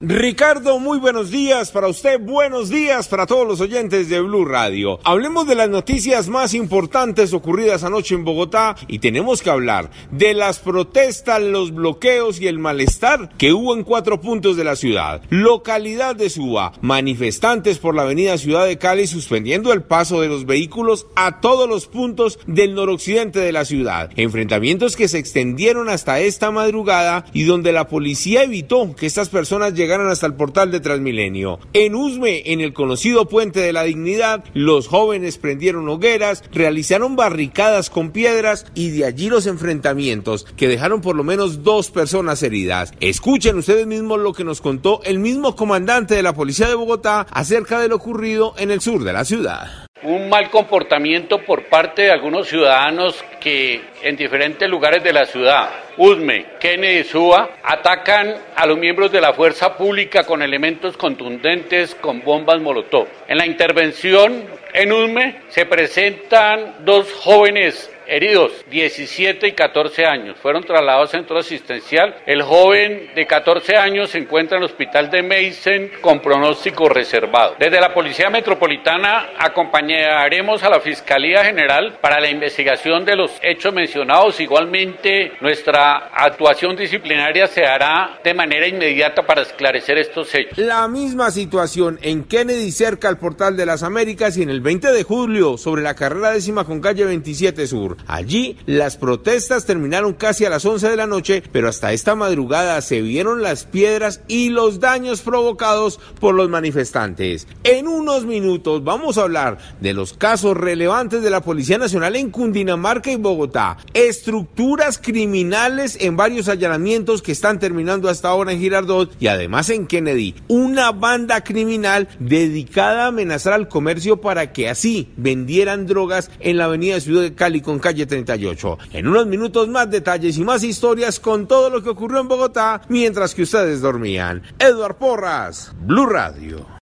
Ricardo, muy buenos días para usted, buenos días para todos los oyentes de Blue Radio. Hablemos de las noticias más importantes ocurridas anoche en Bogotá y tenemos que hablar de las protestas, los bloqueos y el malestar que hubo en cuatro puntos de la ciudad. Localidad de Suba, manifestantes por la avenida Ciudad de Cali suspendiendo el paso de los vehículos a todos los puntos del noroccidente de la ciudad. Enfrentamientos que se extendieron hasta esta madrugada y donde la policía evitó que estas personas llegaran llegaron hasta el portal de Transmilenio. En Usme, en el conocido Puente de la Dignidad, los jóvenes prendieron hogueras, realizaron barricadas con piedras y de allí los enfrentamientos que dejaron por lo menos dos personas heridas. Escuchen ustedes mismos lo que nos contó el mismo comandante de la Policía de Bogotá acerca de lo ocurrido en el sur de la ciudad un mal comportamiento por parte de algunos ciudadanos que en diferentes lugares de la ciudad, Usme, Kennedy y Suba, atacan a los miembros de la fuerza pública con elementos contundentes con bombas Molotov. En la intervención en Usme se presentan dos jóvenes heridos, 17 y 14 años. Fueron trasladados al centro asistencial. El joven de 14 años se encuentra en el hospital de Meissen con pronóstico reservado. Desde la Policía Metropolitana acompañaremos a la Fiscalía General para la investigación de los hechos mencionados. Igualmente, nuestra actuación disciplinaria se hará de manera inmediata para esclarecer estos hechos. La misma situación en Kennedy, cerca al Portal de las Américas, y en el 20 de julio, sobre la carrera décima con calle 27 Sur. Allí las protestas terminaron casi a las 11 de la noche, pero hasta esta madrugada se vieron las piedras y los daños provocados por los manifestantes. En unos minutos vamos a hablar de los casos relevantes de la Policía Nacional en Cundinamarca y Bogotá, estructuras criminales en varios allanamientos que están terminando hasta ahora en Girardot y además en Kennedy, una banda criminal dedicada a amenazar al comercio para que así vendieran drogas en la avenida Ciudad de Cali con calle 38. En unos minutos más detalles y más historias con todo lo que ocurrió en Bogotá mientras que ustedes dormían. Eduard Porras, Blue Radio.